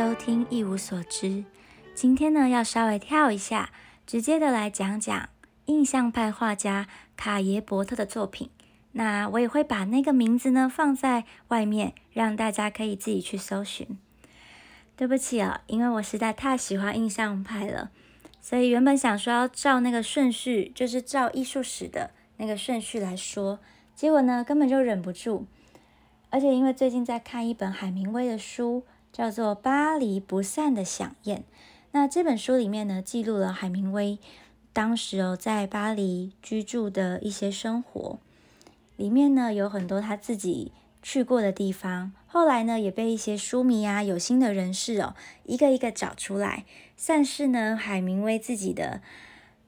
收听一无所知。今天呢，要稍微跳一下，直接的来讲讲印象派画家卡耶伯特的作品。那我也会把那个名字呢放在外面，让大家可以自己去搜寻。对不起啊，因为我实在太喜欢印象派了，所以原本想说要照那个顺序，就是照艺术史的那个顺序来说，结果呢根本就忍不住。而且因为最近在看一本海明威的书。叫做《巴黎不散的响宴》。那这本书里面呢，记录了海明威当时哦在巴黎居住的一些生活。里面呢有很多他自己去过的地方，后来呢也被一些书迷啊、有心的人士哦一个一个找出来，算是呢海明威自己的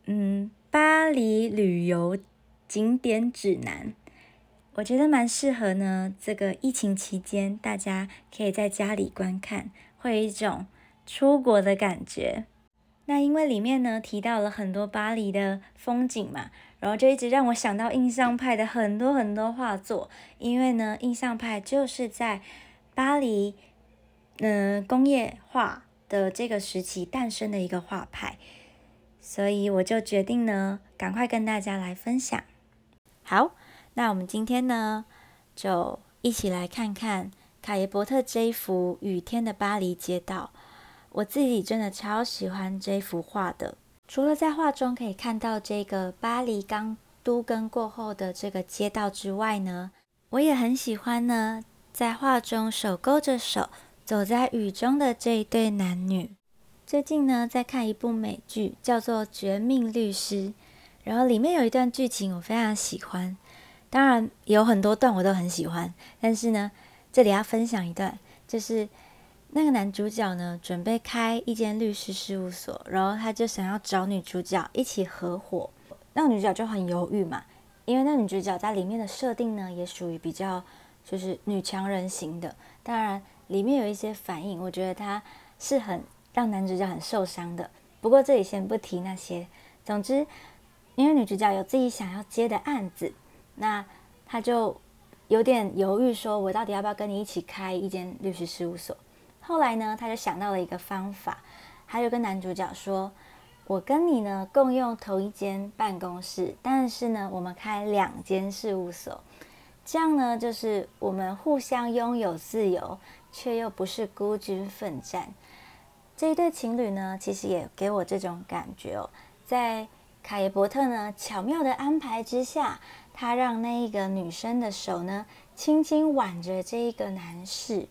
嗯巴黎旅游景点指南。我觉得蛮适合呢。这个疫情期间，大家可以在家里观看，会有一种出国的感觉。那因为里面呢提到了很多巴黎的风景嘛，然后就一直让我想到印象派的很多很多画作。因为呢，印象派就是在巴黎，嗯，工业化的这个时期诞生的一个画派，所以我就决定呢，赶快跟大家来分享。好。那我们今天呢，就一起来看看卡耶伯特这一幅雨天的巴黎街道。我自己真的超喜欢这幅画的。除了在画中可以看到这个巴黎刚都更过后的这个街道之外呢，我也很喜欢呢，在画中手勾着手走在雨中的这一对男女。最近呢，在看一部美剧，叫做《绝命律师》，然后里面有一段剧情我非常喜欢。当然有很多段我都很喜欢，但是呢，这里要分享一段，就是那个男主角呢准备开一间律师事务所，然后他就想要找女主角一起合伙，那个女主角就很犹豫嘛，因为那女主角在里面的设定呢也属于比较就是女强人型的，当然里面有一些反应，我觉得她是很让男主角很受伤的，不过这里先不提那些，总之因为女主角有自己想要接的案子。那他就有点犹豫，说我到底要不要跟你一起开一间律师事务所？后来呢，他就想到了一个方法，他就跟男主角说：“我跟你呢共用同一间办公室，但是呢，我们开两间事务所，这样呢，就是我们互相拥有自由，却又不是孤军奋战。”这一对情侣呢，其实也给我这种感觉哦，在卡耶伯特呢巧妙的安排之下。他让那一个女生的手呢，轻轻挽着这一个男士，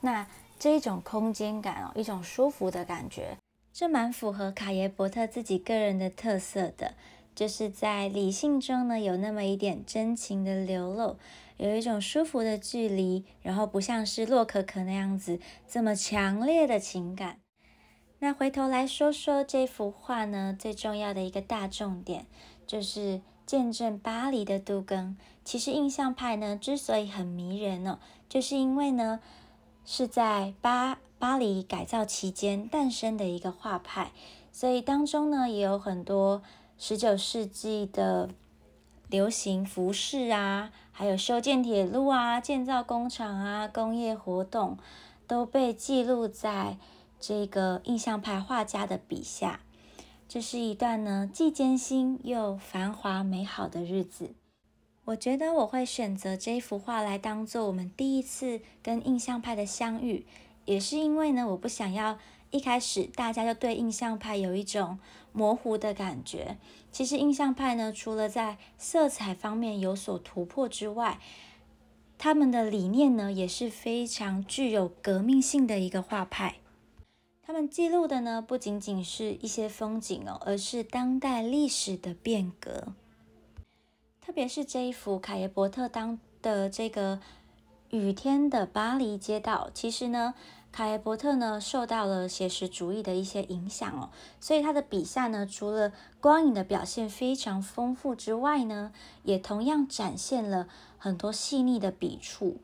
那这一种空间感哦，一种舒服的感觉，这蛮符合卡耶伯特自己个人的特色的，就是在理性中呢，有那么一点真情的流露，有一种舒服的距离，然后不像是洛可可那样子这么强烈的情感。那回头来说说这幅画呢，最重要的一个大重点就是。见证巴黎的杜更，其实印象派呢之所以很迷人呢，就是因为呢是在巴巴黎改造期间诞生的一个画派，所以当中呢也有很多十九世纪的流行服饰啊，还有修建铁路啊、建造工厂啊、工业活动，都被记录在这个印象派画家的笔下。这是一段呢既艰辛又繁华美好的日子。我觉得我会选择这一幅画来当做我们第一次跟印象派的相遇，也是因为呢，我不想要一开始大家就对印象派有一种模糊的感觉。其实印象派呢，除了在色彩方面有所突破之外，他们的理念呢也是非常具有革命性的一个画派。他们记录的呢，不仅仅是一些风景哦，而是当代历史的变革。特别是这一幅卡耶伯特当的这个雨天的巴黎街道，其实呢，卡耶伯特呢受到了写实主义的一些影响哦，所以他的笔下呢，除了光影的表现非常丰富之外呢，也同样展现了很多细腻的笔触。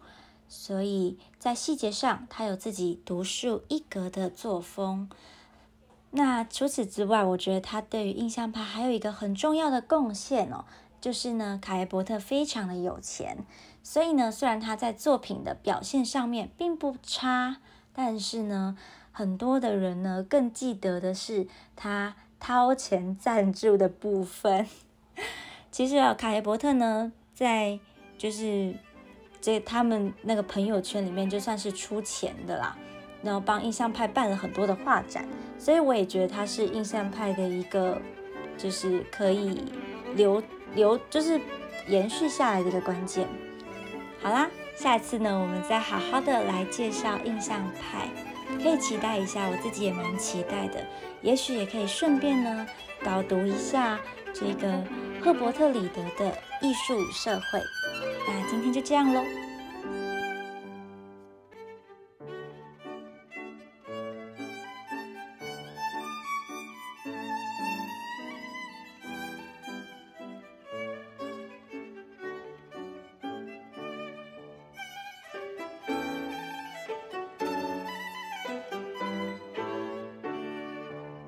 所以在细节上，他有自己独树一格的作风。那除此之外，我觉得他对于印象派还有一个很重要的贡献哦，就是呢，卡耶伯特非常的有钱。所以呢，虽然他在作品的表现上面并不差，但是呢，很多的人呢更记得的是他掏钱赞助的部分。其实啊，卡耶伯特呢，在就是这他们那个朋友圈里面，就算是出钱的啦，然后帮印象派办了很多的画展，所以我也觉得他是印象派的一个，就是可以留留，就是延续下来的一个关键。好啦，下一次呢，我们再好好的来介绍印象派，可以期待一下，我自己也蛮期待的，也许也可以顺便呢导读一下这个。赫伯特·里德的艺术与社会，那今天就这样喽。